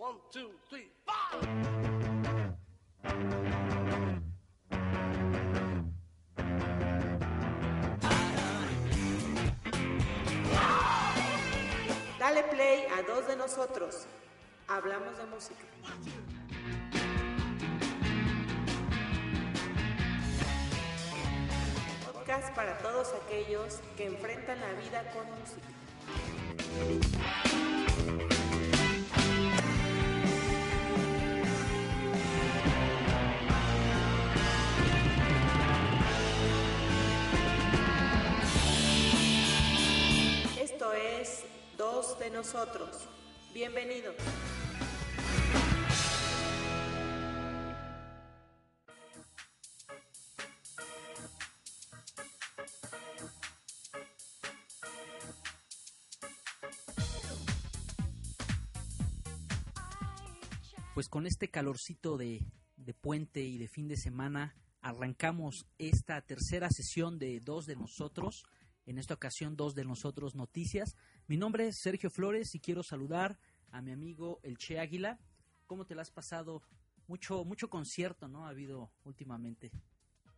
One, two, three. Dale play a dos de nosotros. Hablamos de música. Podcast para todos aquellos que enfrentan la vida con música. Es Dos de nosotros. Bienvenido. Pues con este calorcito de, de puente y de fin de semana arrancamos esta tercera sesión de Dos de Nosotros. En esta ocasión, Dos de Nosotros Noticias. Mi nombre es Sergio Flores y quiero saludar a mi amigo El Che Águila. ¿Cómo te la has pasado? Mucho, mucho concierto, ¿no? Ha habido últimamente.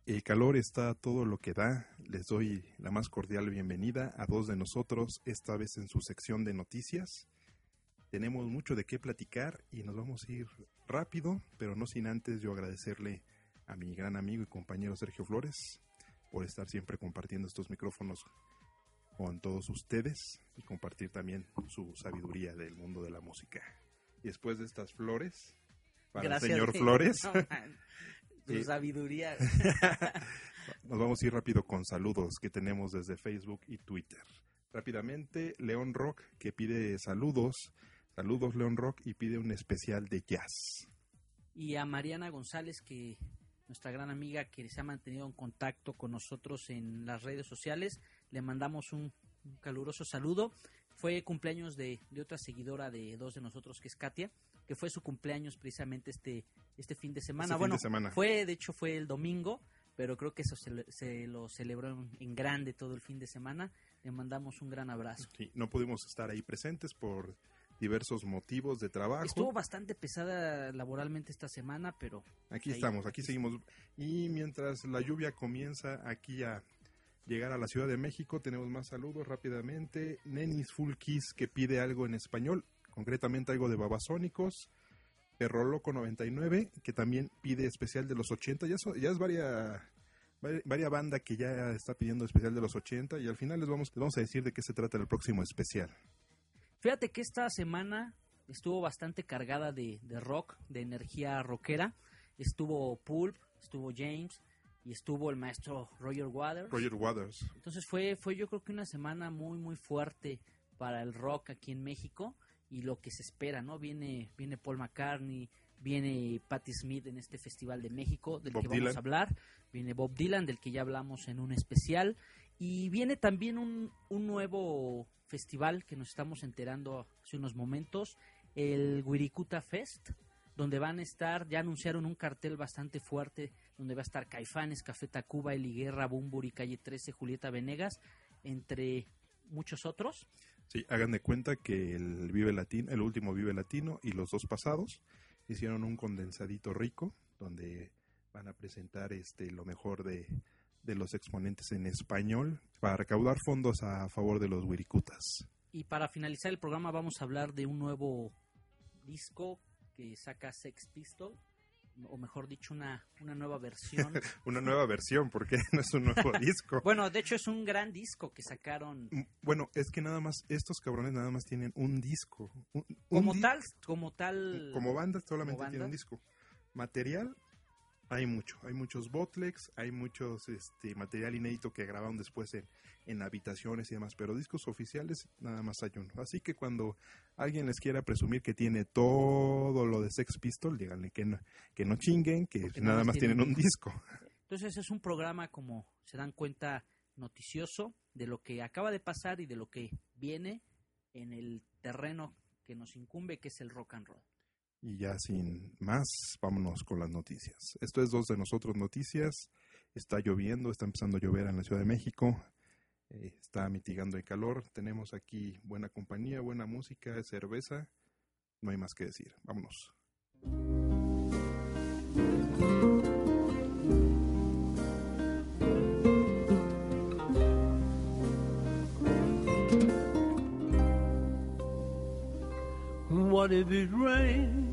El calor está todo lo que da. Les doy la más cordial bienvenida a dos de nosotros, esta vez en su sección de noticias. Tenemos mucho de qué platicar y nos vamos a ir rápido, pero no sin antes yo agradecerle a mi gran amigo y compañero Sergio Flores por estar siempre compartiendo estos micrófonos con todos ustedes y compartir también su sabiduría del mundo de la música. Y después de estas flores, para Gracias, el señor. Flores. Su sabiduría. Nos vamos a ir rápido con saludos que tenemos desde Facebook y Twitter. Rápidamente, León Rock que pide saludos. Saludos, León Rock, y pide un especial de jazz. y a Mariana González, que nuestra gran amiga que se ha mantenido en contacto con nosotros en las redes sociales, le mandamos un, un caluroso saludo. Fue cumpleaños de, de otra seguidora de dos de nosotros, que es Katia, que fue su cumpleaños precisamente este, este fin de semana. Este bueno, de semana. fue, de hecho fue el domingo, pero creo que eso se, se lo celebró en, en grande todo el fin de semana. Le mandamos un gran abrazo. Sí, no pudimos estar ahí presentes por diversos motivos de trabajo. Estuvo bastante pesada laboralmente esta semana, pero Aquí ahí. estamos, aquí seguimos. Y mientras la lluvia comienza aquí a llegar a la Ciudad de México, tenemos más saludos rápidamente. Nenis Full Kiss que pide algo en español, concretamente algo de Babasónicos. Perro Loco 99 que también pide especial de los 80. Ya, so- ya es varia, vari- varia banda que ya está pidiendo especial de los 80 y al final les vamos, les vamos a decir de qué se trata el próximo especial. Fíjate que esta semana estuvo bastante cargada de, de rock, de energía rockera. Estuvo Pulp, estuvo James y estuvo el maestro Roger Waters. Roger Waters. Entonces fue, fue yo creo que una semana muy muy fuerte para el rock aquí en México y lo que se espera, ¿no? Viene, viene Paul McCartney, viene Patti Smith en este Festival de México del Bob que vamos a hablar, viene Bob Dylan del que ya hablamos en un especial y viene también un, un nuevo festival que nos estamos enterando hace unos momentos, el Wirikuta Fest, donde van a estar, ya anunciaron un cartel bastante fuerte, donde va a estar Caifanes, Café Tacuba, Eli Guerra, Bumburi, Calle 13, Julieta Venegas, entre muchos otros. Sí, hagan de cuenta que el Vive Latino, el último Vive Latino y los dos pasados hicieron un condensadito rico donde van a presentar este lo mejor de, de los exponentes en español para recaudar fondos a favor de los Wirikutas. Y para finalizar el programa vamos a hablar de un nuevo disco que saca Sex Pistol, o mejor dicho, una, una nueva versión. Una nueva versión, porque no es un nuevo disco. bueno, de hecho es un gran disco que sacaron Mm, Bueno, es que nada más, estos cabrones nada más tienen un disco. Un- un como di- tal, como tal. Como banda solamente como tienen un banda. disco. Material Hay mucho, hay muchos botlegs, hay muchos este, material inédito que grabaron después en, en habitaciones y demás, pero discos oficiales nada más hay uno. Así que cuando alguien les quiera presumir que tiene todo lo de Sex Pistol, díganle que no, que no chinguen, que Porque nada más más tienen tienen un disco. Entonces es un programa, como se dan cuenta, noticioso de lo que acaba de pasar y de lo que viene en el terreno que nos incumbe, que es el rock and roll. Y ya sin más, vámonos con las noticias. Esto es dos de nosotros noticias. Está lloviendo, está empezando a llover en la Ciudad de México. eh, está mitigando el calor. Tenemos aquí buena compañía, buena música, cerveza. No hay más que decir. Vámonos. What if it rained?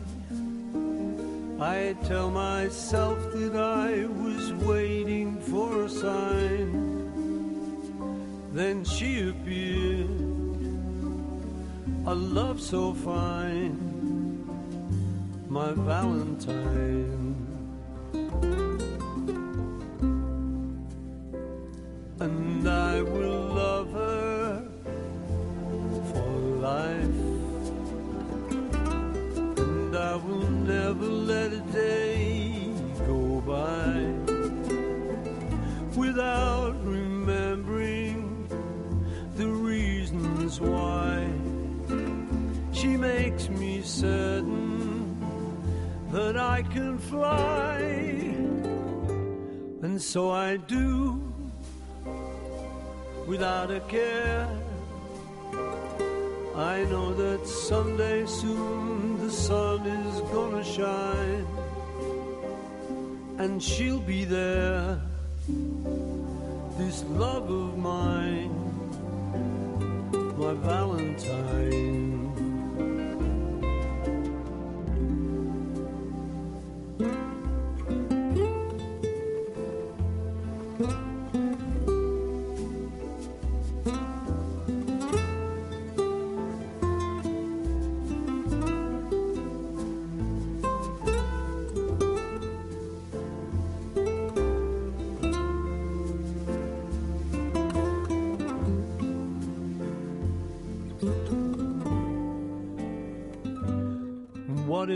I tell myself that I was waiting for a sign. Then she appeared, a love so fine, my Valentine. Fly. And so I do without a care. I know that someday soon the sun is gonna shine and she'll be there. This love of mine, my Valentine.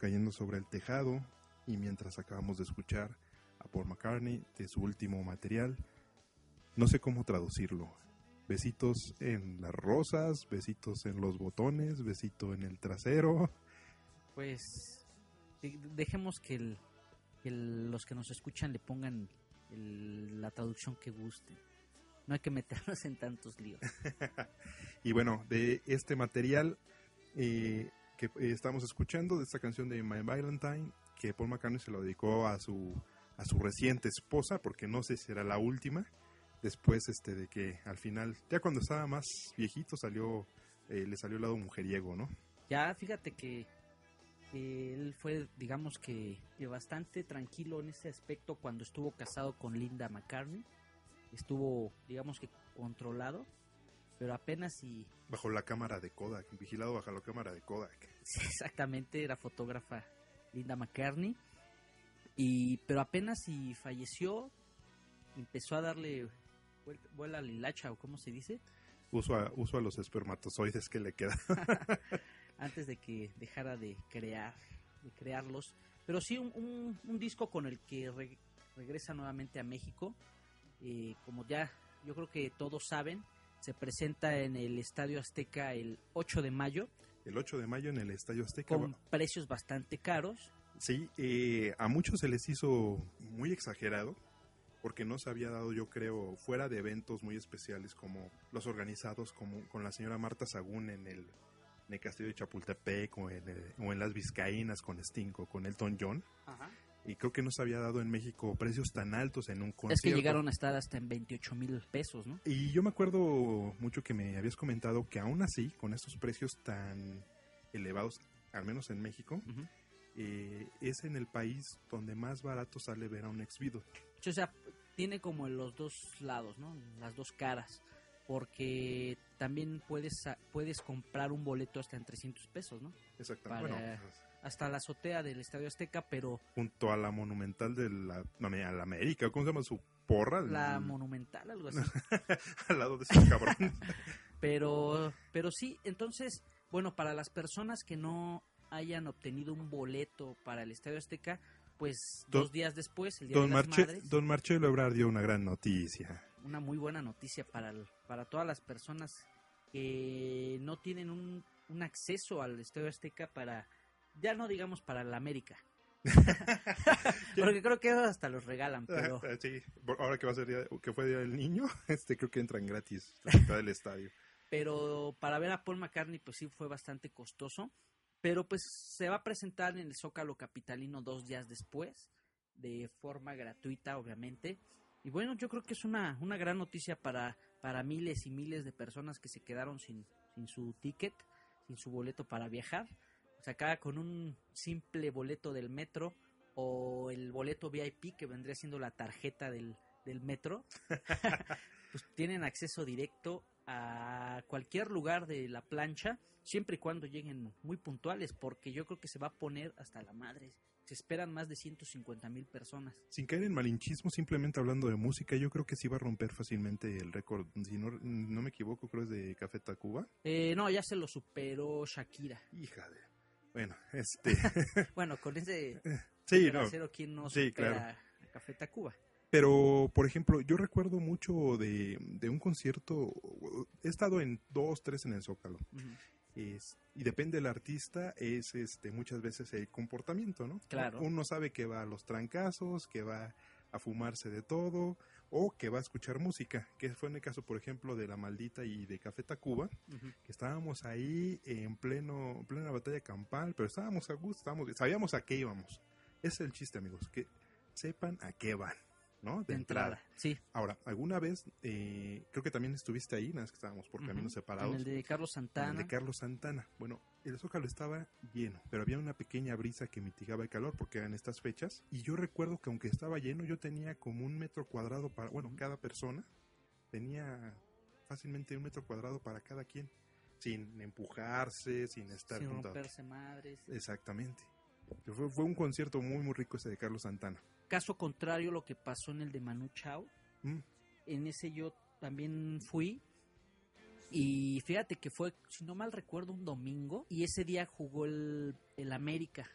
Cayendo sobre el tejado y mientras acabamos de escuchar a Paul McCartney de su último material, no sé cómo traducirlo. Besitos en las rosas, besitos en los botones, besito en el trasero. Pues de- dejemos que, el- que el- los que nos escuchan le pongan el- la traducción que guste. No hay que meternos en tantos líos. Y bueno, de este material eh, que eh, estamos escuchando, de esta canción de My Valentine, que Paul McCartney se lo dedicó a su, a su reciente esposa, porque no sé si era la última, después este de que al final, ya cuando estaba más viejito, salió eh, le salió el lado mujeriego, ¿no? Ya, fíjate que él fue, digamos que bastante tranquilo en ese aspecto cuando estuvo casado con Linda McCartney. Estuvo, digamos que, controlado, pero apenas y Bajo la cámara de Kodak, vigilado bajo la cámara de Kodak. Sí, exactamente, era fotógrafa Linda McCartney. Y, pero apenas y falleció, empezó a darle vuel- vuela a la hilacha, o cómo se dice, Uso a, uso a los espermatozoides que le quedan. antes de que dejara de crear, de crearlos. Pero sí, un, un- un disco con el que re- regresa nuevamente a México. Eh, como ya, yo creo que todos saben, se presenta en el Estadio Azteca el 8 de mayo, El 8 de mayo en el Estadio Azteca. con precios bastante caros. Sí, eh, a muchos se les hizo muy exagerado porque no se había dado, yo creo, fuera de eventos muy especiales como los organizados como con la señora Marta Sagún en el, en el castillo de Chapultepec o en, el- o en las Vizcaínas con Sting o con Elton John. Y creo que no se había dado en México precios tan altos en un concierto. Es que llegaron a estar hasta en 28 mil pesos, ¿no? Y yo me acuerdo mucho que me habías comentado que aún así, con estos precios tan elevados, al menos en México, eh, es en el país donde más barato sale ver a un exvido. O sea, tiene como los dos lados, ¿no? Las dos caras. Porque también puedes, puedes comprar un boleto hasta en 300 pesos, ¿no? Exactamente. Para- Bueno, Hasta la azotea del Estadio Azteca, pero junto a la monumental de la, no, a la América, ¿cómo se llama su porra? la El- monumental, algo así. al lado de ese cabrón. Pero, pero sí, entonces, bueno, para las personas que no hayan obtenido un boleto para el Estadio Azteca, pues Don- dos días después, el Día Don, de las Marche, Madres, Don Marcelo Ebrard dio una gran noticia. una muy buena noticia para, el- para todas las personas que no tienen un, un acceso al Estadio Azteca para, ya no digamos para la América. Porque creo que hasta los regalan, pero sí, ahora que va a ser día, que fue día del niño, este creo que entran gratis la del estadio. pero para ver a Paul McCartney pues sí fue bastante costoso, pero pues se va a presentar en el Zócalo Capitalino dos días después, de forma gratuita obviamente, y bueno yo creo que es una, una gran noticia para, para miles y miles de personas que se quedaron sin, sin su ticket, sin su boleto para viajar, o sea acá con un simple boleto del metro o el boleto VIP que vendría siendo la tarjeta del, del metro, pues tienen acceso directo a cualquier lugar de la plancha, siempre y cuando lleguen muy puntuales, porque yo creo que se va a poner hasta la madre. Se esperan más de 150 mil personas. Sin caer en malinchismo, simplemente hablando de música, yo creo que sí va a romper fácilmente el récord. Si no, no me equivoco, creo es de Café Tacuba. Eh, no, ya se lo superó Shakira. Hija de... Bueno, este... Bueno, con ese sí, no. ¿quién no Sí, claro. a Café Tacuba? Pero, por ejemplo, yo recuerdo mucho de, de un concierto, he estado en dos, tres en el Zócalo, es- y depende del artista, es este muchas veces el comportamiento, ¿no? Claro. Uno sabe que va a los trancazos, que va a fumarse de todo, o que va a escuchar música, que fue en el caso, por ejemplo, de La Maldita y de Café Tacuba, que estábamos ahí en pleno en plena batalla campal, pero estábamos a gusto, estábamos, sabíamos a qué íbamos. Ese es el chiste, amigos, que sepan a qué van, ¿no? De entrada. Sí. Ahora, alguna vez, eh, creo que también estuviste ahí, nada más que estábamos por caminos separados. En el de Carlos en el Santana. de Carlos Santana. Bueno, el Zócalo estaba lleno, pero había una pequeña brisa que mitigaba el calor porque eran estas fechas. Y yo recuerdo que aunque estaba lleno, yo tenía como un metro cuadrado para, bueno, cada persona tenía fácilmente un metro cuadrado para cada quien, sin empujarse, sin estar sin romperse madres. Exactamente. Fue, fue un concierto muy, muy rico ese de Carlos Santana. Caso contrario, lo que pasó en el de Manu Chao. Mm. En ese yo también fui. Y fíjate que fue, si no mal recuerdo, un domingo. Y ese día jugó el, el América.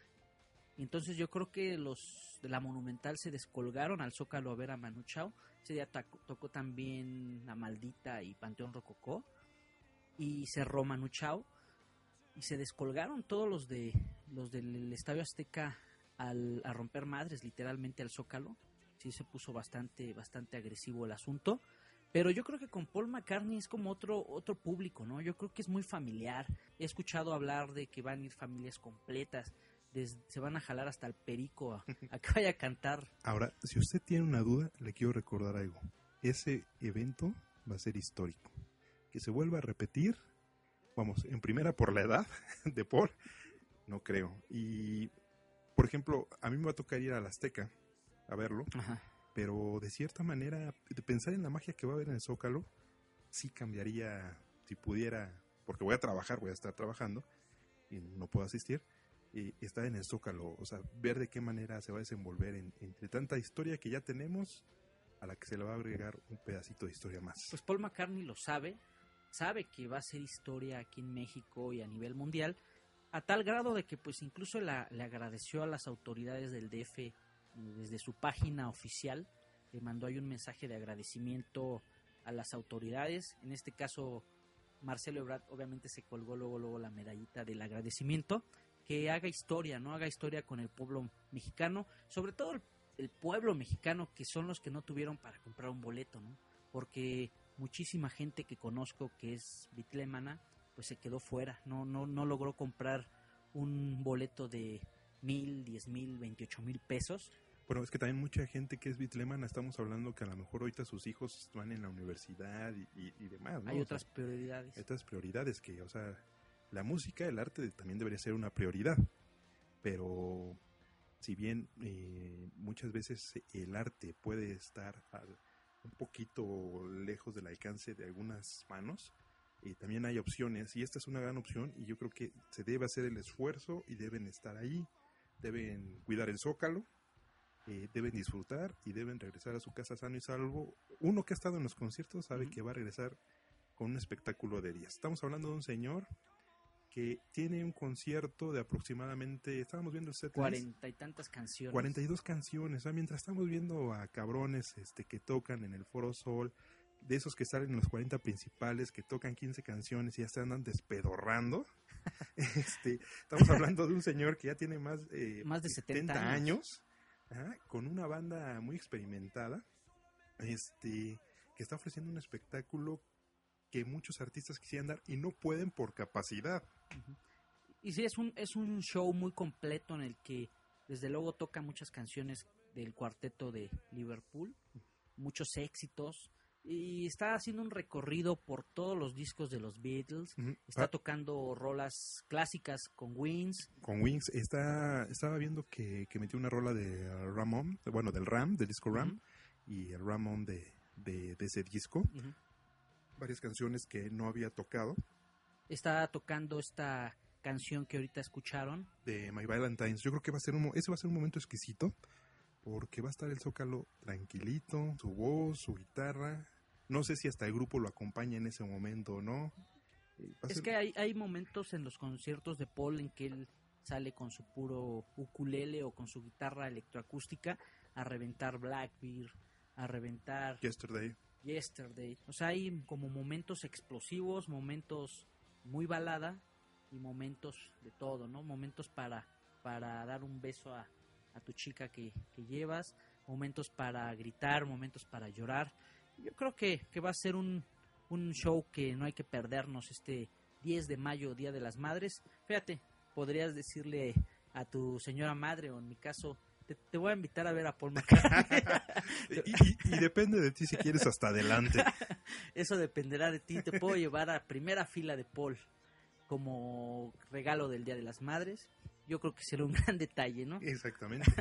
Entonces yo creo que los de la Monumental se descolgaron al Zócalo a ver a Manu Chao. Ese día tocó también La Maldita y Panteón Rococó. Y cerró Manu Chao. Y se descolgaron todos los de los del Estadio Azteca al, a romper madres literalmente al Zócalo. Sí se puso bastante, bastante agresivo el asunto. Pero yo creo que con Paul McCartney es como otro, otro público, ¿no? Yo creo que es muy familiar. He escuchado hablar de que van a ir familias completas. des- se van a jalar hasta el perico a, a que vaya a cantar. Ahora, si usted tiene una duda, le quiero recordar algo. Ese evento va a ser histórico. Que se vuelva a repetir, vamos, en primera por la edad de Paul, No creo. Y, por ejemplo, a mí me va a tocar ir a la Azteca a verlo, Ajá. pero de cierta manera, de pensar en la magia que va a haber en el Zócalo, sí cambiaría, si pudiera, porque voy a trabajar, voy a estar trabajando y no puedo asistir, y estar en el Zócalo, o sea, ver de qué manera se va a desenvolver en- entre tanta historia que ya tenemos a la que se le va a agregar un pedacito de historia más. Pues Paul McCartney lo sabe, sabe que va a ser historia aquí en México y a nivel mundial, a tal grado de que pues incluso la- le agradeció a las autoridades del DF eh, desde su página oficial, le mandó ahí un mensaje de agradecimiento a las autoridades, en este caso Marcelo Ebrard obviamente se colgó luego luego la medallita del agradecimiento, que haga historia, no haga historia con el pueblo mexicano, sobre todo el, el pueblo mexicano que son los que no tuvieron para comprar un boleto, ¿no? Porque muchísima gente que conozco que es bitlemana, pues se quedó fuera, no, no, no logró comprar un boleto de mil, diez mil, veintiocho mil pesos. Bueno, es que también mucha gente que es bitlemana, estamos hablando que a lo mejor ahorita sus hijos van en la universidad y, y- y demás, ¿no? Hay O otras sea, prioridades. hay otras prioridades que, o sea, la música, el arte también debería ser una prioridad, pero si bien eh, muchas veces el arte puede estar al- un poquito lejos del alcance de algunas manos, eh, también hay opciones y esta es una gran opción y yo creo que se debe hacer el esfuerzo y deben estar ahí, deben cuidar el zócalo, eh, deben disfrutar y deben regresar a su casa sano y salvo. Uno que ha estado en los conciertos sabe que va a regresar con un espectáculo de días. Estamos hablando de un señor que tiene un concierto de aproximadamente, estábamos viendo el set Cuarenta y tantas canciones. 42 canciones, o sea, mientras estamos viendo a cabrones este que tocan en el Foro Sol, de esos que salen en los 40 principales, que tocan 15 canciones y ya se andan despedorrando. este, estamos hablando de un señor que ya tiene más, eh, Más de 70 años, con una banda muy experimentada, este, que está ofreciendo un espectáculo que muchos artistas quisieran dar y no pueden por capacidad. Y sí, es un, es un show muy completo en el que desde luego toca muchas canciones del cuarteto de Liverpool, muchos éxitos, y está haciendo un recorrido por todos los discos de los Beatles, está Ah, tocando rolas clásicas con Wings, con Wings. Está estaba viendo que, que metió una rola de Ramón bueno del Ram del disco Ram y el Ramón de, de, de ese disco. Varias canciones que no había tocado. Está tocando esta canción que ahorita escucharon, de My Valentine's. Yo creo que va a ser un ese va a ser un momento exquisito porque va a estar el Zócalo tranquilito su voz su guitarra no sé si hasta el grupo lo acompaña en ese momento o no va Es ser- que hay, hay momentos en los conciertos de Paul en que él sale con su puro ukulele o con su guitarra electroacústica a reventar Blackbeard, a reventar Yesterday Yesterday. O sea, hay como momentos explosivos, momentos muy balada y momentos de todo, ¿no? Momentos para, para dar un beso a, a tu chica que, que llevas, momentos para gritar, momentos para llorar. Yo creo que, que va a ser un, un show que no hay que perdernos este 10 de mayo, Día de las Madres. Fíjate, podrías decirle a tu señora madre, o en mi caso, te, te voy a invitar a ver a Paul McCartney. y, y- y depende de ti si quieres hasta adelante Eso dependerá de ti. Te puedo llevar a primera fila de Paul como regalo del Día de las Madres. Yo creo que será un gran detalle, ¿no? Exactamente.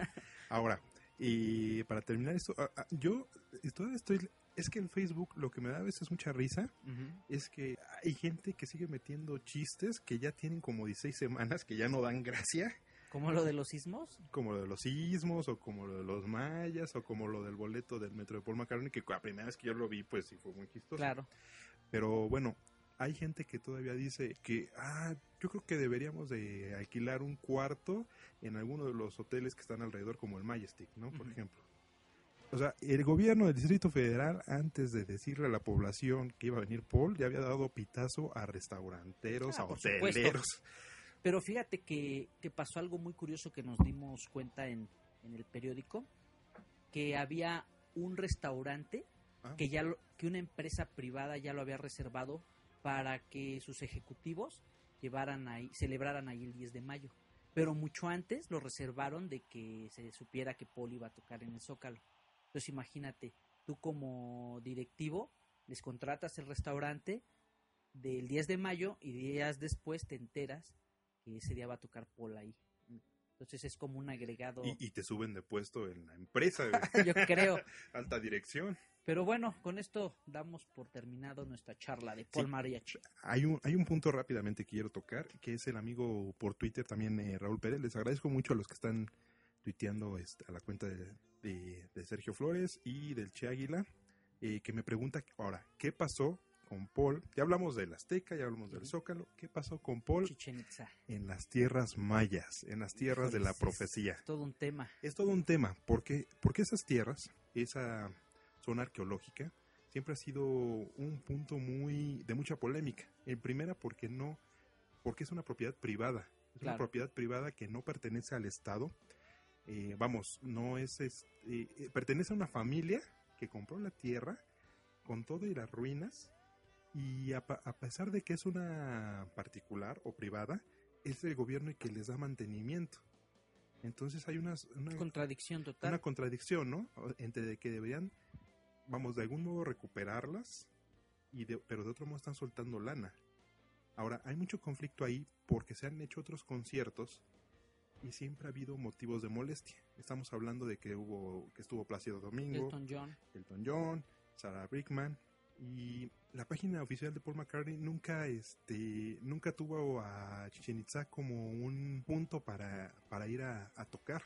Ahora, y para terminar esto, yo todavía estoy... Es que en Facebook lo que me da a veces mucha risa es que hay gente que sigue metiendo chistes que ya tienen como 16 semanas, que ya no dan gracia, Como lo de los sismos. como lo de los sismos, o como lo de los mayas, o como lo del boleto del metro de Paul McCartney, que la primera vez que yo lo vi, pues sí fue muy chistoso. Claro. Pero bueno, hay gente que todavía dice que, ah, yo creo que deberíamos de alquilar un cuarto en alguno de los hoteles que están alrededor, como el Majestic, ¿no? Por ejemplo. O sea, el gobierno del Distrito Federal, antes de decirle a la población que iba a venir Paul, ya había dado pitazo a restauranteros, Ah, a hoteleros. Pero fíjate que, que pasó algo muy curioso que nos dimos cuenta en, en el periódico, que había un restaurante Ah. que ya lo- que una empresa privada ya lo había reservado para que sus ejecutivos llevaran ahí, celebraran ahí el 10 de mayo. Pero mucho antes lo reservaron de que se supiera que Paul iba a tocar en el Zócalo. Entonces imagínate, tú como directivo les contratas el restaurante del 10 de mayo y días después te enteras que ese día va a tocar Paul ahí. Entonces es como un agregado, Y, y te suben de puesto en la empresa, yo creo. alta dirección. Pero bueno, con esto damos por terminado nuestra charla de Paul Sí. Mariachi. Hay un, hay un punto rápidamente que quiero tocar, que es el amigo por Twitter también, eh, Raúl Pérez. Les agradezco mucho a los que están tuiteando este, a la cuenta de, de- de Sergio Flores y del Che Águila, eh, que me pregunta ahora, ¿qué pasó con Paul? Ya hablamos del Azteca, ya hablamos del. Zócalo. ¿Qué pasó con Paul Chichen Itza. en las tierras mayas, en las tierras de la es- profecía? Es todo un tema. Es todo un tema, porque, porque esas tierras, esa zona arqueológica, siempre ha sido un punto muy de mucha polémica. En primera, porque no, porque es una propiedad privada, es una propiedad privada que no pertenece al Estado. Eh, vamos, no es, es- eh, eh, pertenece a una familia que compró la tierra con todo y las ruinas y a, pesar de que es una particular o privada, es el gobierno el que les da mantenimiento. Entonces hay unas, una, Contradicción total. una contradicción, ¿no? Entre de que deberían, vamos, de algún modo recuperarlas, y de- pero de otro modo están soltando lana. Ahora, hay mucho conflicto ahí porque se han hecho otros conciertos y siempre ha habido motivos de molestia. Estamos hablando de que hubo, que estuvo Plácido Domingo, Elton John. Elton John, Sarah Brickman y la página oficial de Paul McCartney nunca este nunca tuvo a Chichen Itza como un punto para, para ir a, a tocar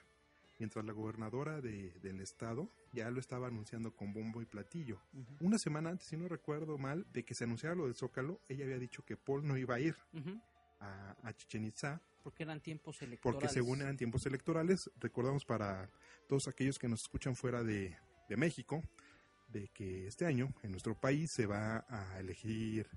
mientras la gobernadora de- del estado ya lo estaba anunciando con bombo y platillo Ujú. una semana antes si no recuerdo mal de que se anunciara lo del Zócalo ella había dicho que Paul no iba a ir Ujú. A, a Chichen Itza Porque eran tiempos electorales. porque según eran tiempos electorales, recordamos para todos aquellos que nos escuchan fuera de, de México, de que este año en nuestro país se va a elegir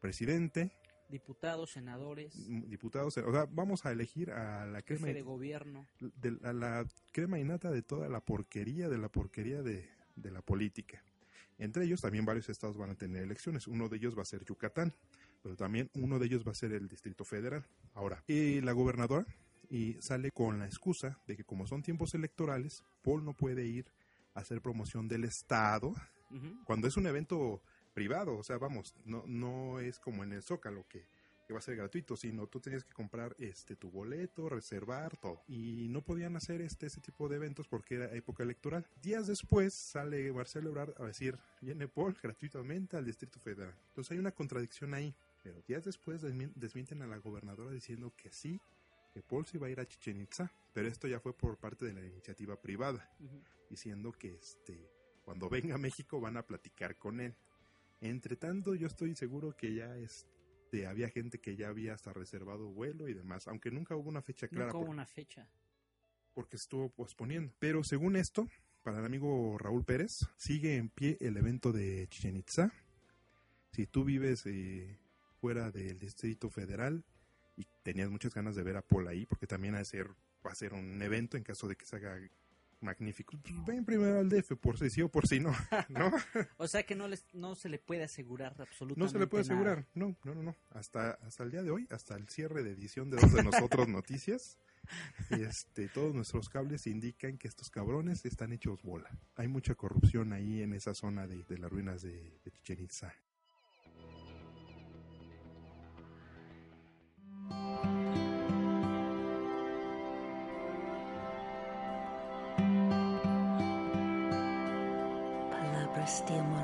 presidente, Diputados, senadores, diputados, o sea, vamos a elegir a la crema, de gobierno. de- a la crema innata de toda la porquería, de la porquería de, de la política. Entre ellos también varios estados van a tener elecciones. Uno de ellos va a ser Yucatán, pero también uno de ellos va a ser el Distrito Federal. Ahora, y la gobernadora y sale con la excusa de que como son tiempos electorales, Paul no puede ir a hacer promoción del Estado cuando es un evento privado, o sea, vamos, no, no es como en el Zócalo que, que va a ser gratuito, sino tú tenías que comprar este tu boleto, reservar todo. Y no podían hacer este ese tipo de eventos porque era época electoral. Días después sale Marcelo Ebrard a decir, viene Paul gratuitamente al Distrito Federal. Entonces hay una contradicción ahí. Pero días después desmien- desmienten a la gobernadora diciendo que sí, que Paul se iba a ir a Chichen Itza, pero esto ya fue por parte de la iniciativa privada diciendo que este cuando venga a México van a platicar con él. Entre tanto, yo estoy seguro que ya este había gente que ya había hasta reservado vuelo y demás, aunque nunca hubo una fecha clara Nunca hubo por- una fecha. porque estuvo posponiendo. Pero según esto, para el amigo Raúl Pérez, sigue en pie el evento de Chichen Itza. Si tú vives eh, fuera del Distrito Federal y tenías muchas ganas de ver a Paul ahí, porque también va a ser, va a ser un evento en caso de que se haga magnífico. Pues ven primero al DF por si sí o por si no, ¿no? O sea que no, les, no se le puede asegurar absolutamente No se le puede nada. asegurar. No, no, no, no. Hasta, hasta el día de hoy, hasta el cierre de edición de Dos de Nosotros Noticias, este, todos nuestros cables indican que estos cabrones están hechos bola. Hay mucha corrupción ahí en esa zona de, de las ruinas de, de Chichen Itza. still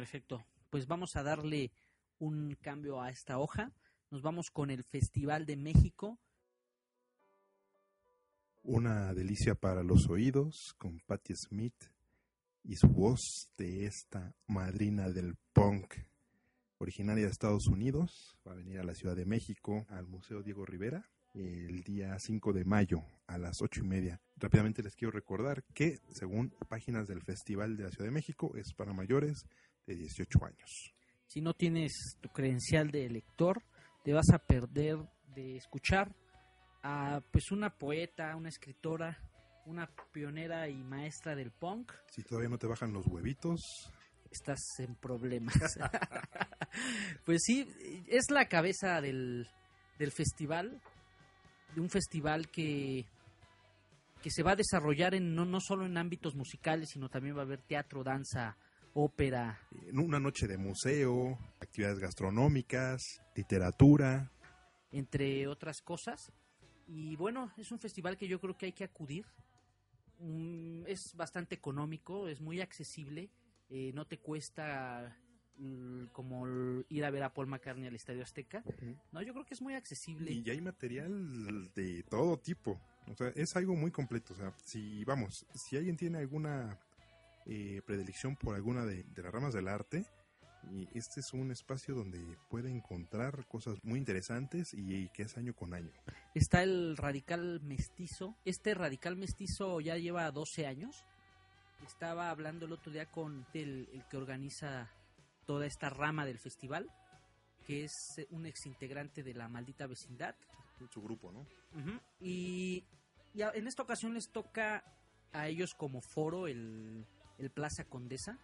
Perfecto. Pues vamos a darle un cambio a esta hoja. Nos vamos con el Festival de México. Una delicia para los oídos con Patti Smith y su voz de esta madrina del punk, originaria de Estados Unidos. Va a venir a la Ciudad de México, al Museo Diego Rivera, el día 5 de mayo a las 8 y media. Rápidamente les quiero recordar que, según páginas del Festival de la Ciudad de México, es para mayores de 18 años. Si no tienes tu credencial de lector, te vas a perder de escuchar a pues una poeta, una escritora, una pionera y maestra del punk. Si todavía no te bajan los huevitos, Estás en problemas. pues sí, es la cabeza del, del festival, de un festival que que se va a desarrollar en no, no solo en ámbitos musicales, sino también va a haber teatro, danza, ópera, en una noche de museo, actividades gastronómicas, literatura, entre otras cosas. Y bueno, es un festival que yo creo que hay que acudir. Mm, es bastante económico, es muy accesible, eh, no te cuesta mm, como ir a ver a Paul McCartney al Estadio Azteca. No, yo creo que es muy accesible. Y hay material de todo tipo. O sea, es algo muy completo. O sea, si vamos, si alguien tiene alguna eh, predilección por alguna de, de las ramas del arte, y este es un espacio donde puede encontrar cosas muy interesantes y, que es año con año. Está el Radical Mestizo. Este Radical Mestizo ya lleva 12 años. Estaba hablando el otro día con el, el que organiza toda esta rama del festival, que es eh, un ex integrante de la maldita vecindad. Su grupo, ¿no? Y, en esta ocasión les toca a ellos como foro el, el Plaza Condesa.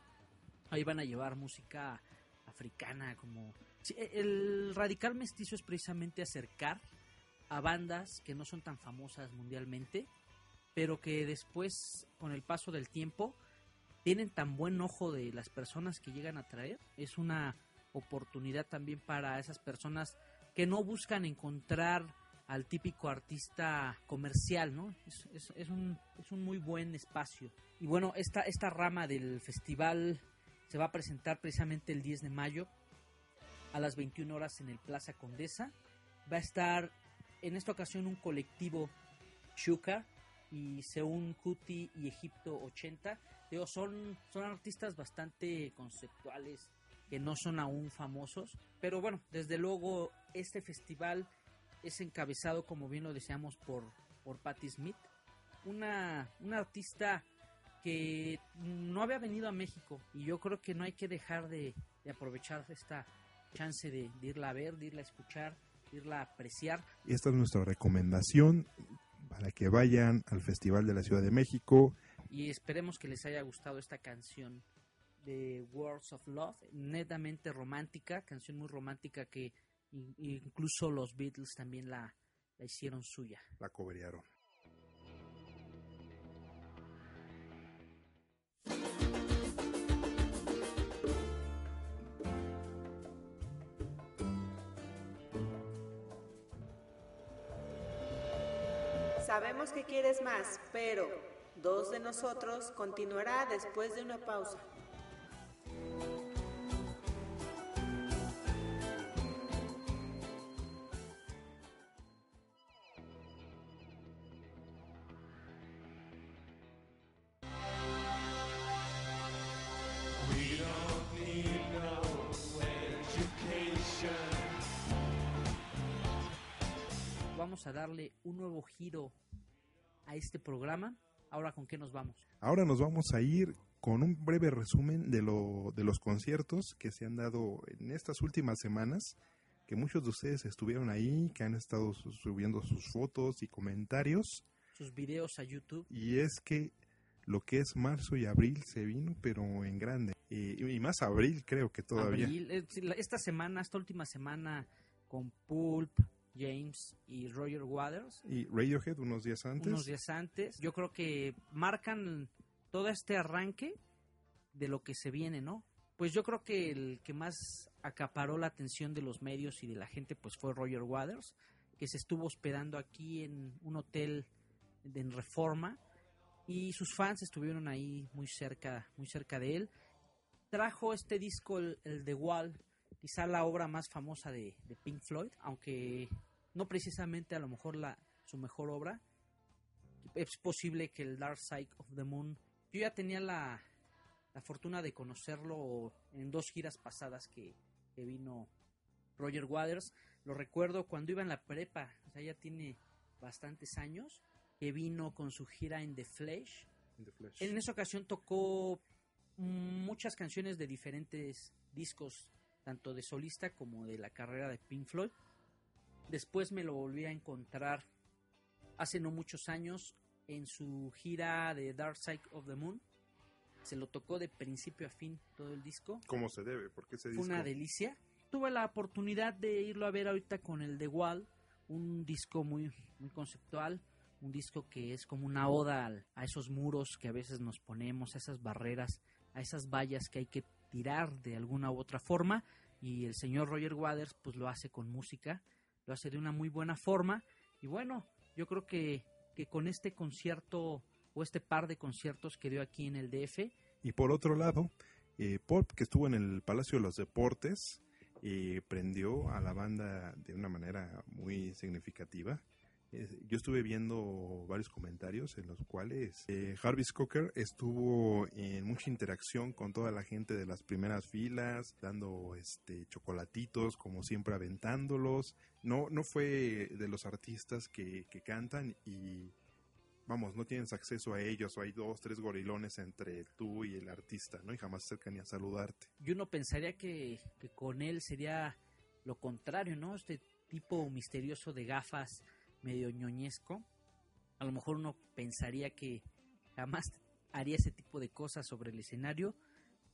Ahí van a llevar música africana, como... Sí, e- el radical mestizo es precisamente acercar a bandas que no son tan famosas mundialmente, pero que después, con el paso del tiempo, tienen tan buen ojo de las personas que llegan a traer. Es una oportunidad también para esas personas que no buscan encontrar al típico artista comercial, ¿no? Es, un, es un muy buen espacio. Y bueno, esta, esta rama del festival se va a presentar precisamente el 10 de mayo a las 21 horas en el Plaza Condesa. Va a estar en esta ocasión un colectivo Chuka y Seun Kuti y Egipto 80. Digo, son, son artistas bastante conceptuales que no son aún famosos. Pero bueno, desde luego este festival es encabezado, como bien lo deseamos, por, por Patti Smith. Una, una artista que no había venido a México y yo creo que no hay que dejar de, de aprovechar esta chance de, de irla a ver, de irla a escuchar, de irla a apreciar. Esta es nuestra recomendación para que vayan al Festival de la Ciudad de México. y esperemos que les haya gustado esta canción de Words of Love, netamente romántica, canción muy romántica que in- incluso los Beatles también la, la hicieron suya. La coberearon. Sabemos que quieres más, pero dos de nosotros continuará después de una pausa. Vamos a darle un nuevo giro a este programa. Ahora, ¿con qué nos vamos? Ahora nos vamos a ir con un breve resumen de, lo, de los conciertos que se han dado en estas últimas semanas, que muchos de ustedes estuvieron ahí, que han estado su- subiendo sus fotos y comentarios. Sus videos a YouTube. Y es que lo que es marzo y abril se vino, pero en grande. Y, y más abril creo que todavía. Abril, esta semana, esta última semana, con Pulp, James y Roger Waters, Y Radiohead unos días antes. unos días antes, yo creo que marcan todo este arranque de lo que se viene, ¿no? Pues yo creo que el que más acaparó la atención de los medios y de la gente pues fue Roger Waters, que se estuvo hospedando aquí en un hotel en Reforma y sus fans estuvieron ahí muy cerca, muy cerca de él. Trajo este disco, el, el The Wall, quizá la obra más famosa de, de Pink Floyd, aunque no precisamente a lo mejor la, su mejor obra. Es posible que el Dark Side of the Moon. Yo ya tenía la, la fortuna de conocerlo en dos giras pasadas que, que vino Roger Waters. Lo recuerdo cuando iba en la prepa, o sea, ya tiene bastantes años, que vino con su gira en The Flash. The Flash. En esa ocasión tocó muchas canciones de diferentes discos, tanto de solista como de la carrera de Pink Floyd. Después me lo volví a encontrar hace no muchos años en su gira de Dark Side of the Moon. Se lo tocó de principio a fin todo el disco. ¿Cómo se debe? Porque Fue disco... una delicia. Tuve la oportunidad de irlo a ver ahorita con el The Wall, un disco muy, muy conceptual, un disco que es como una oda a esos muros que a veces nos ponemos, a esas barreras, a esas vallas que hay que tirar de alguna u otra forma. Y el señor Roger Waters pues lo hace con música, lo hace de una muy buena forma. Y bueno, yo creo que, que con este concierto o este par de conciertos que dio aquí en el DF, Y por otro lado, eh, Pop, que estuvo en el Palacio de los Deportes, eh, prendió a la banda de una manera muy significativa. Yo estuve viendo varios comentarios en los cuales eh, Jarvis Cocker estuvo en mucha interacción con toda la gente de las primeras filas, dando este chocolatitos, como siempre aventándolos. No, no fue de los artistas que, que cantan y vamos, no tienes acceso a ellos o hay dos, tres gorilones entre tú y el artista, ¿no? Y jamás se acercan ni a saludarte. yo no pensaría que, que con él sería lo contrario, ¿no? Este tipo misterioso de gafas, medio ñoñesco. A lo mejor uno pensaría que jamás haría ese tipo de cosas sobre el escenario,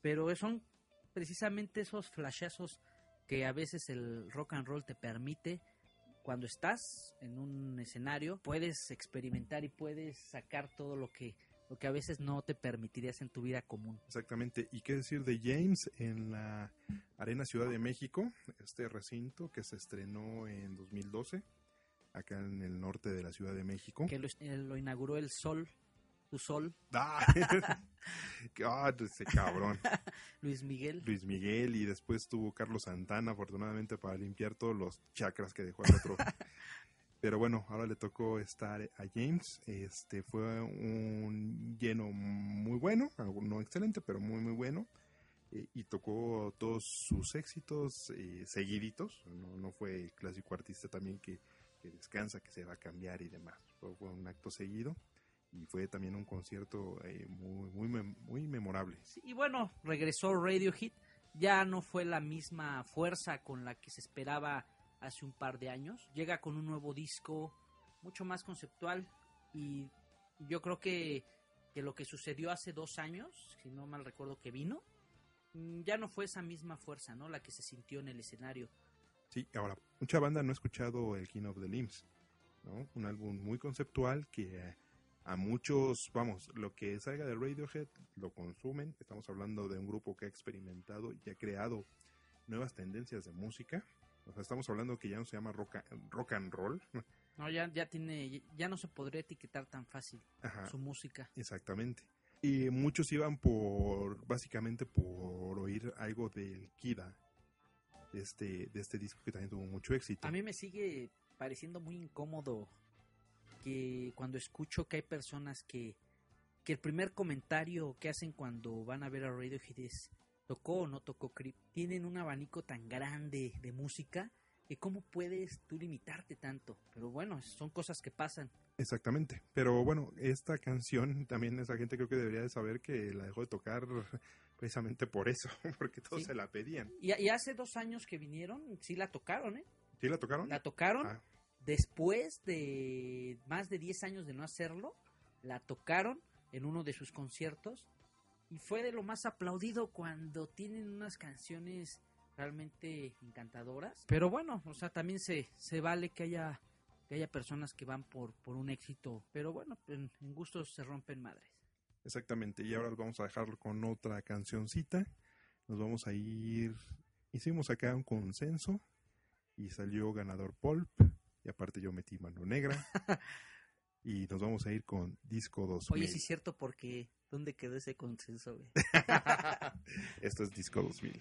pero son precisamente esos flashazos que a veces el rock and roll te permite cuando estás en un escenario puedes experimentar y puedes sacar todo lo que lo que a veces no te permitirías en tu vida común. Exactamente. ¿Y qué decir de James en la Arena Ciudad de México? Este recinto que se estrenó en 2012, acá en el norte de la Ciudad de México. Que lo, eh, lo inauguró el Sol, tu Sol, ¡Ah! ¡Ah, ese cabrón! Luis Miguel. Luis Miguel y después tuvo Carlos Santana, afortunadamente para limpiar todos los chakras que dejó el otro. Pero bueno, ahora le tocó estar a James. Este fue un lleno muy bueno, no excelente, pero muy muy bueno. Eh, y tocó todos sus éxitos eh, seguiditos. No, no fue el clásico artista también que, que descansa, que se va a cambiar y demás. Fue, un acto seguido y fue también un concierto eh, muy, muy, mem- muy memorable. Y bueno, regresó Radiohead. Ya no fue la misma fuerza con la que se esperaba hace un par de años. Llega con un nuevo disco mucho más conceptual y yo creo que, que lo que sucedió hace dos años, si no mal recuerdo que vino, mm, ya no fue esa misma fuerza, ¿no? La que se sintió en el escenario. Sí, ahora, mucha banda no ha escuchado el King of the Limbs, ¿no? Un álbum muy conceptual que a muchos, vamos, lo que salga de Radiohead lo consumen. Estamos hablando de un grupo que ha experimentado y ha creado nuevas tendencias de música. O sea, estamos hablando que ya no se llama rock, rock and roll, No, ya, ya tiene, ya no se podría etiquetar tan fácil Ajá. su música. Exactamente. Y muchos iban por, básicamente por oír algo del Kida, de este, de este disco que también tuvo mucho éxito. A mí me sigue pareciendo muy incómodo que cuando escucho que hay personas que, que el primer comentario que hacen cuando van a ver a Radiohead es tocó o no tocó Creep. Tienen un abanico tan grande de música que cómo puedes tú limitarte tanto. Pero bueno, son cosas que pasan. Exactamente. Pero bueno, esta canción también esa gente creo que debería de saber que la dejó de tocar precisamente por eso, porque todos Sí. se la pedían. Y, y hace dos años que vinieron, sí la tocaron, ¿eh? ¿Sí la tocaron? La tocaron Ah, después de más de 10 años de no hacerlo, la tocaron en uno de sus conciertos y fue de lo más aplaudido cuando tienen unas canciones realmente encantadoras. Pero bueno, o sea, también se, se vale que haya que haya personas que van por, por un éxito, pero bueno, en, en gustos se rompen madres. Exactamente. Y ahora vamos a dejarlo con otra cancioncita. Nos vamos a ir. Hicimos acá un consenso y salió ganador Pulp. Y aparte yo metí mano negra. y nos vamos a ir con Disco 2000. Oye, sí es cierto porque ¿dónde quedó ese consenso? güey? Esto es Disco 2000.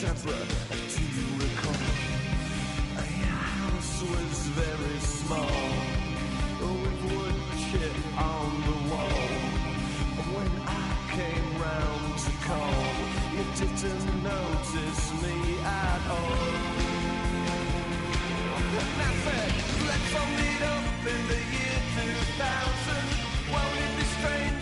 Deborah, do you recall? Your house was very small, with wood chip on the wall. When I came round to call, you didn't notice me at all. And I said, let's all meet up in the year 2000. Won't it be strange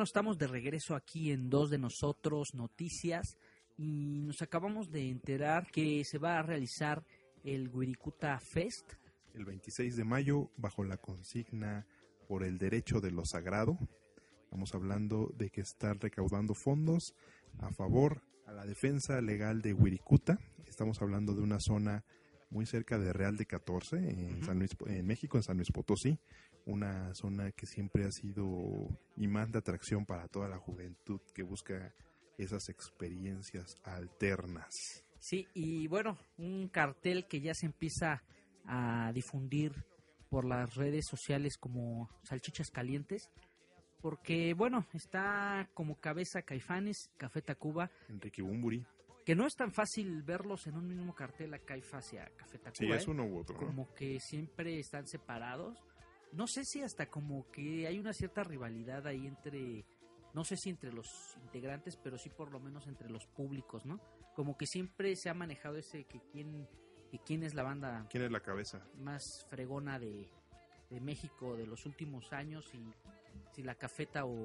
bueno, estamos de regreso aquí en Dos de Nosotros Noticias y nos acabamos de enterar que se va a realizar el Wirikuta Fest. El 26 de mayo, bajo la consigna por el derecho de lo sagrado, estamos hablando de que está recaudando fondos a favor a la defensa legal de Wirikuta. Estamos hablando de una zona muy cerca de Real de 14, en, San Luis, en México, en San Luis Potosí, una zona que siempre ha sido imán de atracción para toda la juventud que busca esas experiencias alternas. Sí, y bueno, un cartel que ya se empieza a difundir por las redes sociales como Salchichas Calientes, porque bueno, está como cabeza Caifanes, Café Tacuba, Enrique Bumburi. que no es tan fácil verlos en un mismo cartel a Caifás y a Café Tacuba. Sí, es ¿eh? uno u otro. ¿no? como que siempre están separados. No sé si hasta como que hay una cierta rivalidad ahí entre, no sé si entre los integrantes, pero sí por lo menos entre los públicos, ¿no? Como que siempre se ha manejado ese que quién, que quién es la banda ¿Quién es la cabeza? más fregona de, de México de los últimos años y si la cafeta o,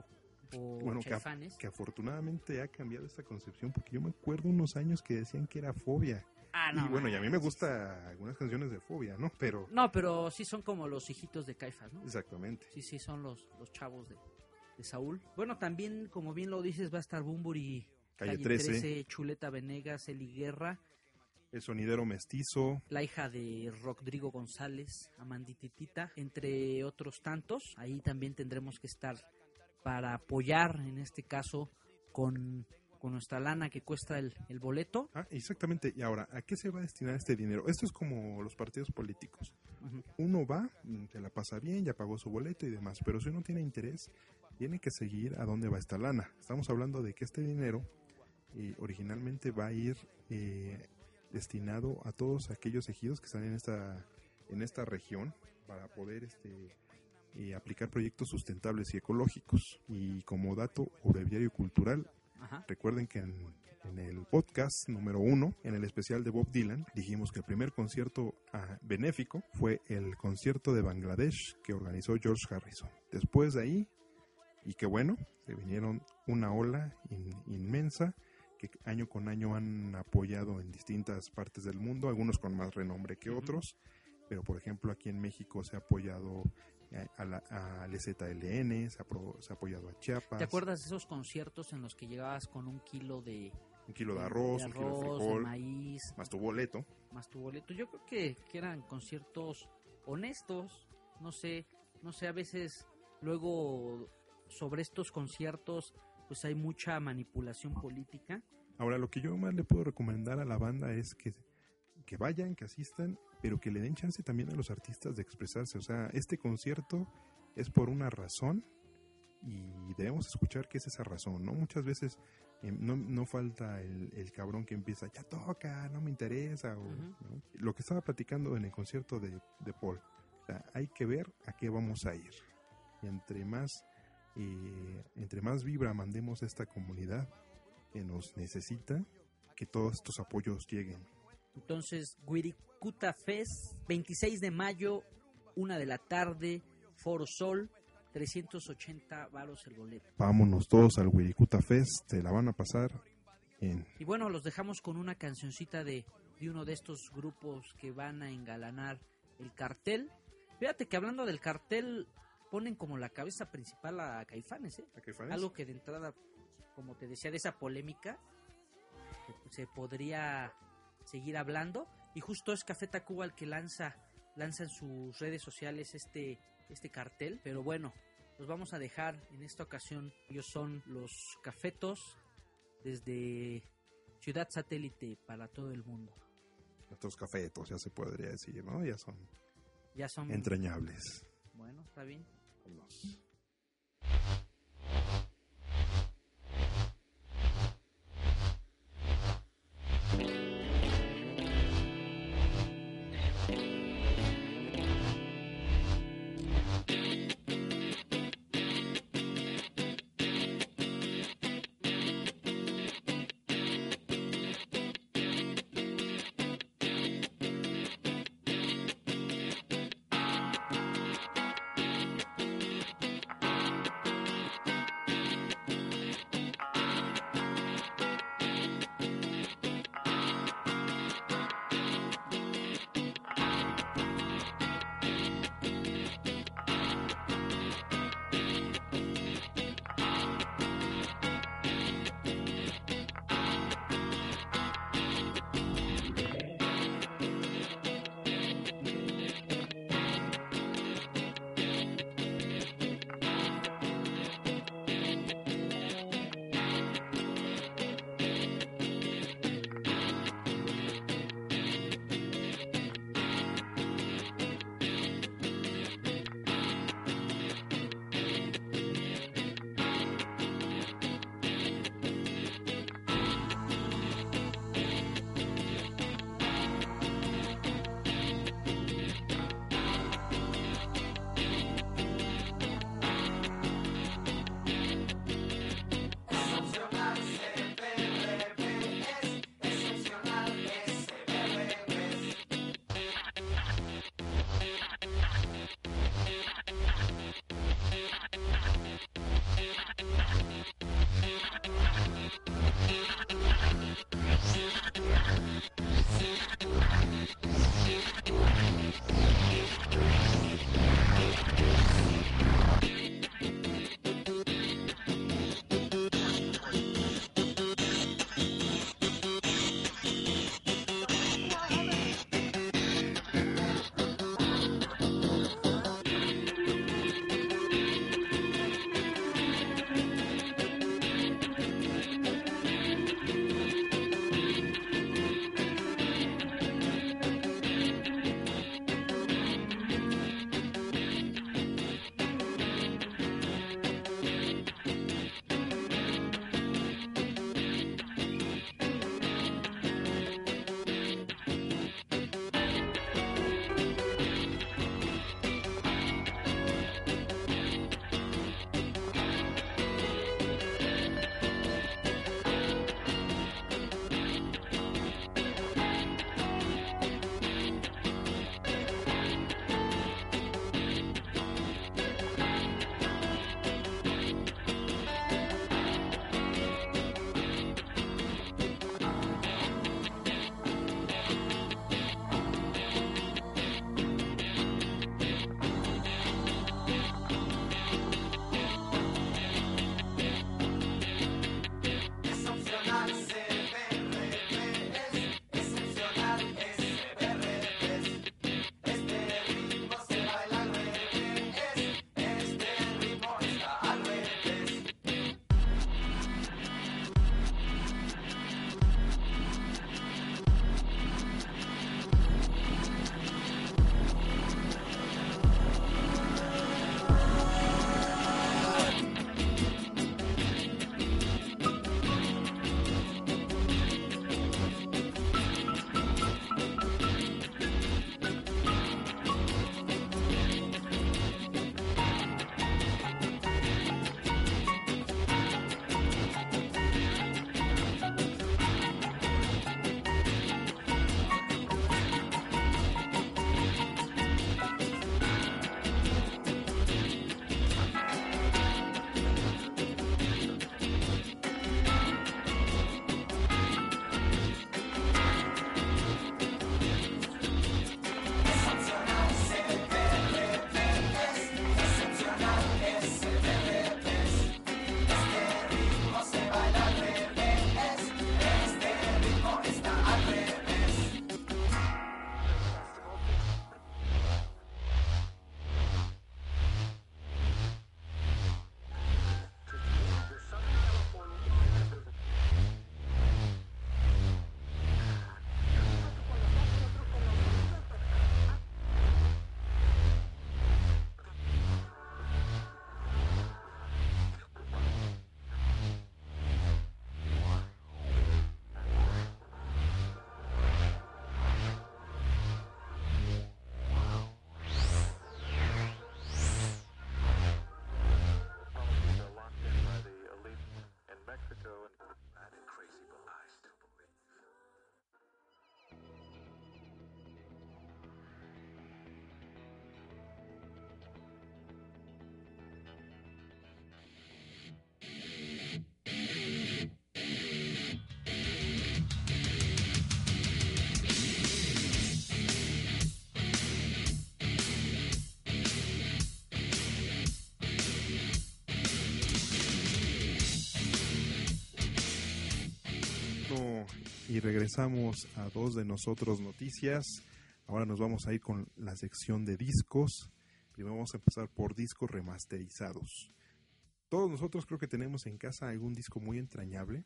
o Bueno, que, que afortunadamente ha cambiado esta concepción, porque yo me acuerdo unos años que decían que era fobia. Ah, no, y bueno, y a mí me gusta algunas canciones de fobia, ¿no? Pero, No, pero sí son como los hijitos de Caifás, ¿no? exactamente. Sí, sí, son los, los chavos de, de Saúl. Bueno, también, como bien lo dices, va a estar Bumburi, Calle 13. Chuleta Venegas, Eli Guerra, El sonidero mestizo, la hija de Rodrigo González, Amandititita, entre otros tantos. Ahí también tendremos que estar para apoyar, en este caso, con, con nuestra lana que cuesta el, el boleto. Ah, exactamente. Y ahora, ¿a qué se va a destinar este dinero? Esto es como los partidos políticos. Uno va, mm, se la pasa bien, ya pagó su boleto y demás, pero si uno tiene interés, tiene que seguir a dónde va esta lana. Estamos hablando de que este dinero eh, originalmente va a ir eh, destinado a todos aquellos ejidos que están en esta, en esta región para poder este, eh, aplicar proyectos sustentables y ecológicos. Y como dato breviario cultural, Ajá. Recuerden que en, en el podcast número uno, en el especial de Bob Dylan, dijimos que el primer concierto ah, benéfico fue el concierto de Bangladesh que organizó George Harrison. Después de ahí, y que bueno, se vinieron una ola in- inmensa que año con año han apoyado en distintas partes del mundo, algunos con más renombre que otros, pero por ejemplo aquí en México se ha apoyado a la, al ZLN, se ha, pro- se ha apoyado a Chiapas, ¿Te acuerdas de esos conciertos en los que llegabas con un kilo de, un kilo de arroz, un kilo de frijol, maíz, más tu boleto. más tu boleto. Yo creo que, que eran conciertos honestos, no sé, no sé, a veces luego sobre estos conciertos pues hay mucha manipulación política. Ahora, lo que yo más le puedo recomendar a la banda es que, que vayan, que asistan, pero que le den chance también a los artistas de expresarse. O sea, este concierto es por una razón y debemos escuchar qué es esa razón, ¿no? Muchas veces eh, no, no falta el, el cabrón que empieza, ya toca, no me interesa. o, Ujú. ¿no? Lo que estaba platicando en el concierto de, de Paul. O sea, hay que ver a qué vamos a ir. Y entre más, eh, entre más vibra mandemos a esta comunidad que nos necesita, que todos estos apoyos lleguen. Entonces, Fest, 26 de mayo, una de la tarde, Foro Sol, 380 varos el boleto. Vámonos todos al Wirikuta Fest, se la van a pasar Y bueno, los dejamos con una cancioncita de, de uno de estos grupos que van a engalanar el cartel. Fíjate que hablando del cartel, ponen como la cabeza principal a Caifanes, ¿eh? Algo que de entrada, como te decía, de esa polémica, se podría seguir hablando. Y justo es Café Tacuba el que lanza, lanza en sus redes sociales este, este cartel. Pero bueno, los vamos a dejar en esta ocasión. Ellos son los cafetos desde Ciudad Satélite para todo el mundo. estos cafetos, ya se podría decir, ¿no? Ya son Ya son... entrañables. Bueno, está bien. Vámonos. Y regresamos a dos de nosotros noticias. Ahora nos vamos a ir con la sección de discos. Primero vamos a empezar por discos remasterizados. Todos nosotros creo que tenemos en casa algún disco muy entrañable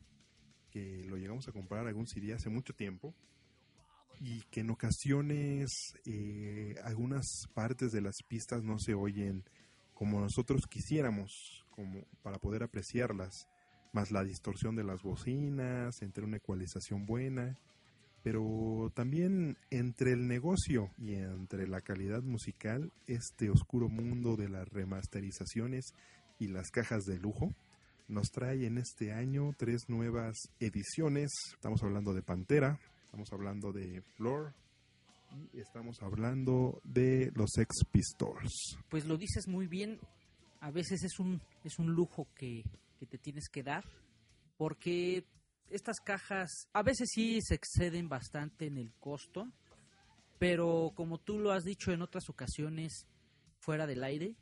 que lo llegamos a comprar algún CD hace mucho tiempo y que en ocasiones eh, algunas partes de las pistas no se oyen como nosotros quisiéramos como para poder apreciarlas más la distorsión de las bocinas entre una ecualización buena pero también entre el negocio y entre la calidad musical este oscuro mundo de las remasterizaciones y las cajas de lujo nos trae en este año tres nuevas ediciones estamos hablando de Pantera Estamos hablando de Floor y estamos hablando de los Sex Pistols. Pues lo dices muy bien. A veces es un, es un lujo que, que te tienes que dar. Porque estas cajas a veces sí se exceden bastante en el costo. Pero como tú lo has dicho en otras ocasiones fuera del aire,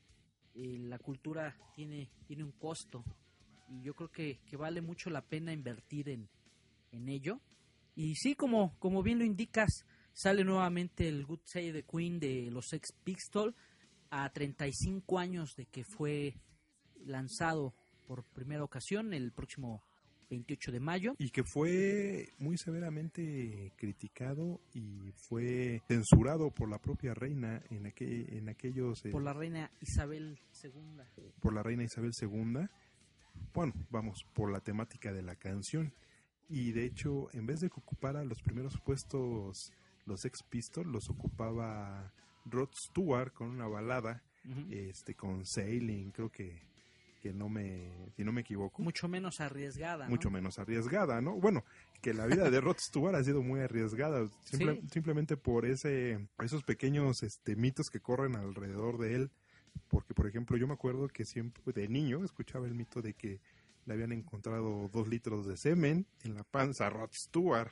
eh, la cultura tiene, tiene un costo. Y yo creo que, que vale mucho la pena invertir en, en ello. Y sí, como, como bien lo indicas, sale nuevamente el Good Say the Queen de los Sex Pistols a 35 años de que fue lanzado por primera ocasión el próximo 28 de mayo. Y que fue muy severamente criticado y fue censurado por la propia reina en, aquel, en aquellos... eh, Por la reina Isabel II. por la reina Isabel II. Bueno, vamos, por la temática de la canción. Y de hecho, en vez de que ocupara los primeros puestos los Sex Pistols, los ocupaba Rod Stewart con una balada, este, con Sailing, creo que, que no me, si no me equivoco. Mucho menos arriesgada. ¿no? mucho menos arriesgada, ¿no? Bueno, que la vida de Rod Stewart ha sido muy arriesgada, simple- Sí. simplemente por ese, esos pequeños este, mitos que corren alrededor de él. Porque, por ejemplo, yo me acuerdo que siempre, de niño, escuchaba el mito de que le habían encontrado dos litros de semen en la panza a Rod Stewart.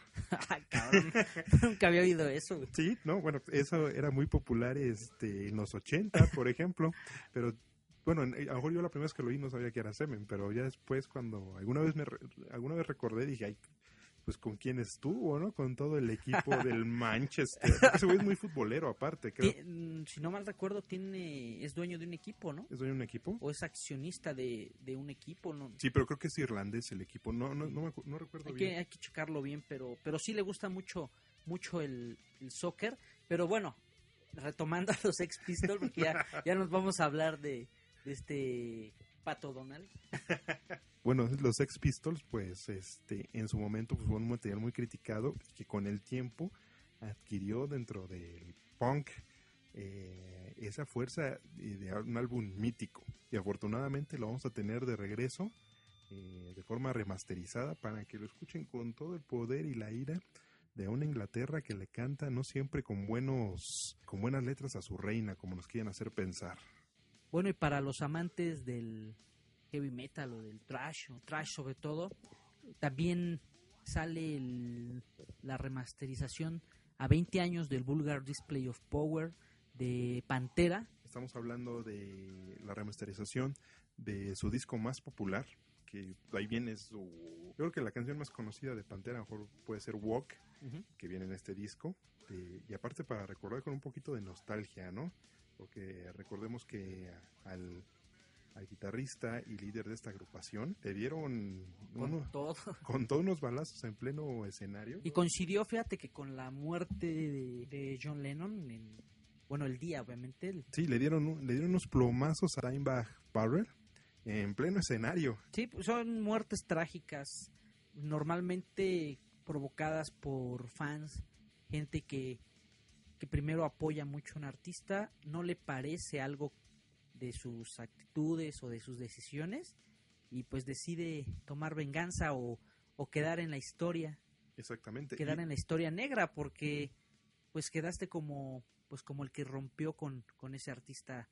Ay, cabrón. Nunca había oído eso. güey. Sí, no, bueno, eso era muy popular este, en los 80, por ejemplo, pero bueno, en- a lo mejor yo la primera vez que lo oí no sabía que era semen, pero ya después cuando alguna vez me alguna vez recordé dije, ay, pues con quién estuvo, ¿no? Con todo el equipo del Manchester. Ese güey es muy futbolero aparte, creo. Mm, Si no mal recuerdo, tiene es dueño de un equipo, ¿no? ¿Es dueño de un equipo? O es accionista de, de un equipo, ¿no? Sí, pero creo que es irlandés el equipo. No, no, no, me no recuerdo Hay bien. que, hay que checarlo bien, pero, pero sí le gusta mucho, mucho el, el soccer. Pero bueno, retomando a los Ex Pistols, porque ya, ya nos vamos a hablar de, este Pato Donald. Bueno, los Sex Pistols, pues, este, en su momento pues, fue un material muy criticado que con el tiempo adquirió dentro del punk eh, esa fuerza de un álbum mítico. Y afortunadamente lo vamos a tener de regreso eh, de forma remasterizada para que lo escuchen con todo el poder y la ira de una Inglaterra que le canta no siempre con buenos con buenas letras a su reina como nos quieren hacer pensar. Bueno, y para los amantes del heavy metal o del trash, o trash sobre todo, también sale el- la remasterización a 20 años del Vulgar Display of Power de Pantera. Estamos hablando de la remasterización de su disco más popular, que ahí viene su... Yo creo que la canción más conocida de Pantera a lo mejor puede ser Walk, que viene en este disco. eh, y aparte para recordar con un poquito de nostalgia, ¿no? Porque recordemos que al, al guitarrista y líder de esta agrupación le dieron Con uno- todo. con todos unos balazos en pleno escenario. Y coincidió, fíjate, que con la muerte de, de John Lennon, en- bueno, el día, obviamente, el- Sí, le dieron, un- le dieron unos plomazos a Dimebag Barrel en pleno escenario. Sí, pues son muertes trágicas, normalmente provocadas por fans, gente que, que primero apoya mucho a un artista, no le parece algo de sus actitudes o de sus decisiones y pues decide tomar venganza o, o quedar en la historia, Exactamente. quedar Y- en la historia negra porque pues quedaste como pues como el que rompió con, con ese artista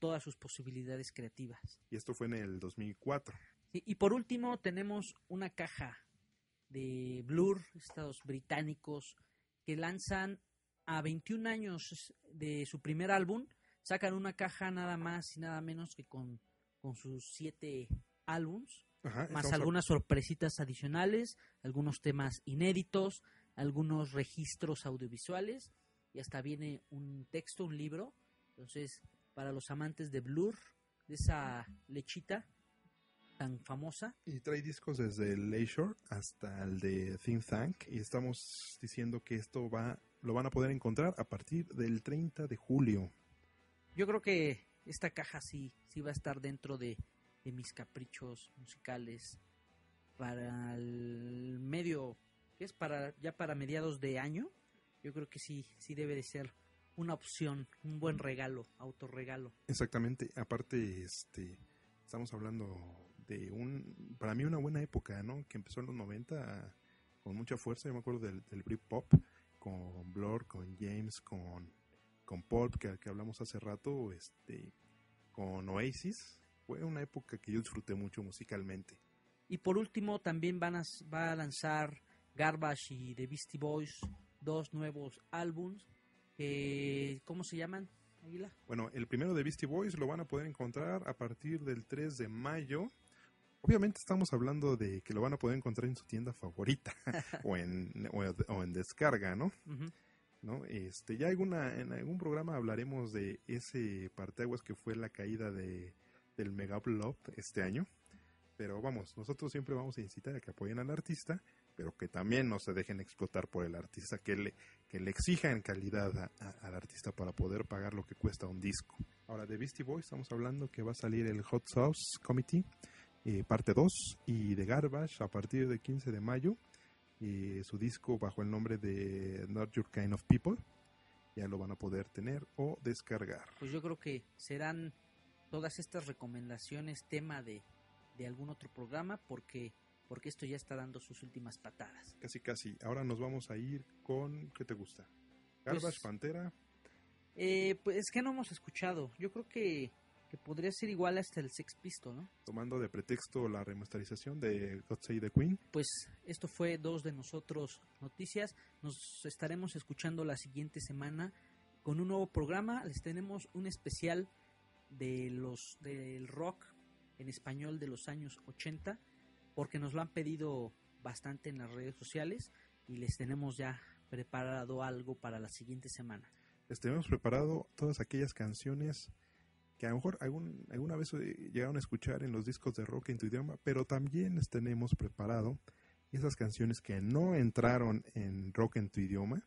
todas sus posibilidades creativas. Y esto fue en el 2004. Sí, y por último tenemos una caja de Blur, estados británicos, que lanzan a 21 años de su primer álbum, sacan una caja nada más y nada menos que con, con sus siete álbums. Ajá, más algunas sorpresitas adicionales, algunos temas inéditos, algunos registros audiovisuales y hasta viene un texto, un libro. Entonces, para los amantes de Blur, de esa lechita tan famosa, Y trae discos desde el Leisure hasta el de Think Tank. Y estamos diciendo que esto va, lo van a poder encontrar a partir del 30 de julio. yo creo que esta caja sí, sí va a estar dentro de, de mis caprichos musicales para el medio, que es para ya para mediados de año. Yo creo que sí, sí debe de ser una opción, un buen regalo, autorregalo. Exactamente. Aparte, este, estamos hablando de un, para mí una buena época, ¿no? Que empezó en los 90 con mucha fuerza. Yo me acuerdo del, del Britpop con Blur, con James, con, con Pulp, que, que hablamos hace rato, este, con Oasis. Fue una época que yo disfruté mucho musicalmente. Y por último, también van a, va a lanzar Garbage y The Beastie Boys dos nuevos álbums. que, ¿Cómo se llaman, Águila? Bueno, el primero de Beastie Boys lo van a poder encontrar a partir del 3 de mayo. Obviamente estamos hablando de que lo van a poder encontrar en su tienda favorita o, en, o, o en descarga, ¿no? ¿no? Este, ya alguna, en algún programa hablaremos de ese parteaguas que fue la caída de, del Mega Blob este año. Pero vamos, nosotros siempre vamos a incitar a que apoyen al artista, pero que también no se dejen explotar por el artista, que le, que le exijan calidad a- a- al artista para poder pagar lo que cuesta un disco. Ahora, de Beastie Boys estamos hablando que va a salir el Hot Sauce Committee, eh, parte 2, y de Garbage a partir del 15 de mayo, eh, su disco bajo el nombre de Not Your Kind of People. Ya lo van a poder tener o descargar. Pues yo creo que serán todas estas recomendaciones tema de, de algún otro programa porque, porque esto ya está dando sus últimas patadas. Casi, casi. Ahora nos vamos a ir con. ¿Qué te gusta? Garbage, Pues- Pantera. Eh, pues es que no hemos escuchado. Yo creo que, que podría ser igual hasta el Sex Pistol, ¿no? Tomando de pretexto la remasterización de God Save the Queen. Pues esto fue dos de nosotros noticias. Nos estaremos escuchando la siguiente semana con un nuevo programa. Les tenemos un especial de los del rock en español de los años 80 porque nos lo han pedido bastante en las redes sociales y les tenemos ya preparado algo para la siguiente semana. Les tenemos preparado todas aquellas canciones que a lo mejor algún, alguna vez eh, llegaron a escuchar en los discos de rock en tu idioma, pero también les tenemos preparado esas canciones que no entraron en rock en tu idioma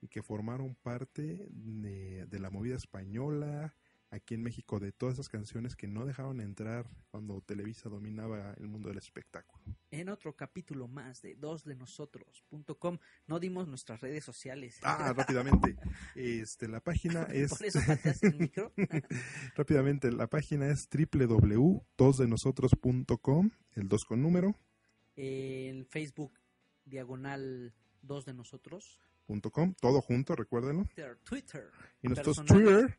y que formaron parte de, de la movida española aquí en México, de todas esas canciones que no dejaron entrar cuando Televisa dominaba el mundo del espectáculo. En otro capítulo más de dos de nosotros.com no dimos nuestras redes sociales. Ah, rápidamente. Este, la página es Por eso el micro. rápidamente, la página es www.dosdenosotros.com, el 2 con número, en Facebook diagonal 2 de nosotros, punto .com, todo junto, recuérdenlo. Twitter, Twitter Y nuestros Twitter,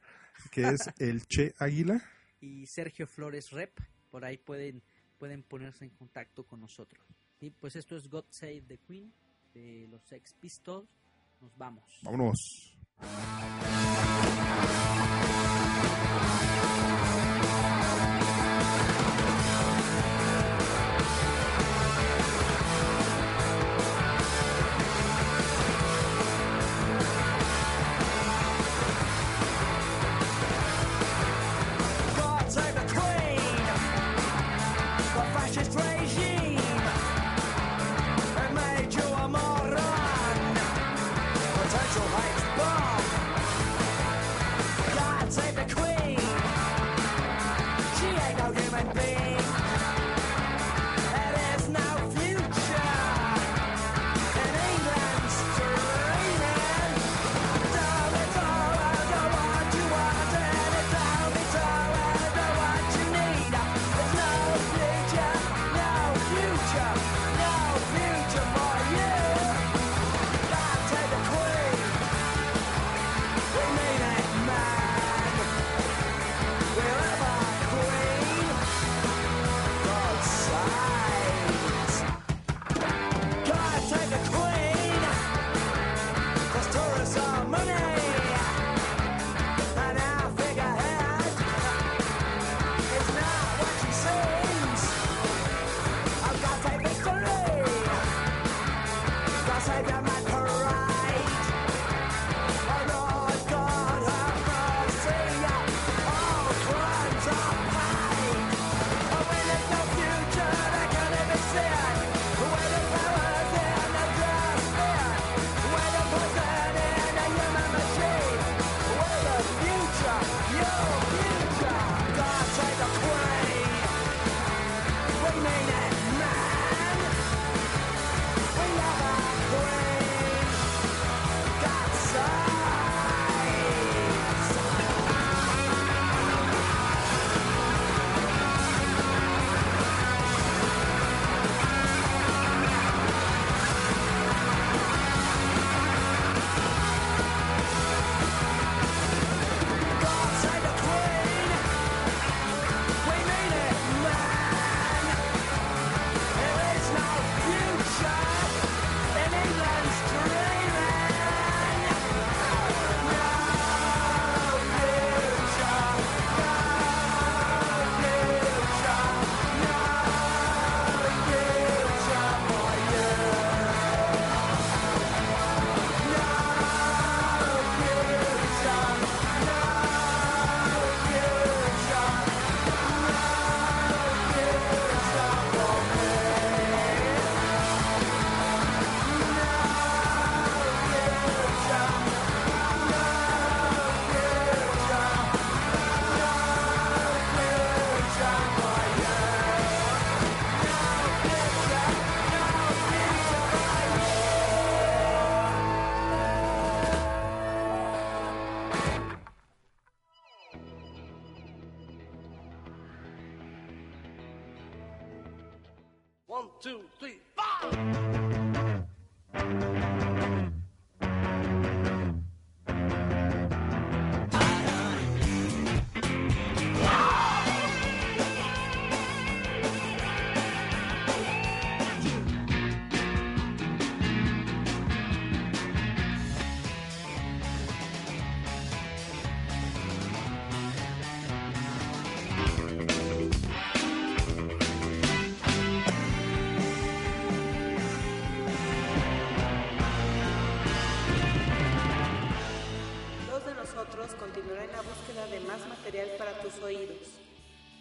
que es el Che Águila, y Sergio Flores Rep, por ahí pueden pueden ponerse en contacto con nosotros. Y pues esto es God Save the Queen de los Sex Pistols. Nos vamos. vámonos.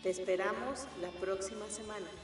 Te esperamos la próxima semana.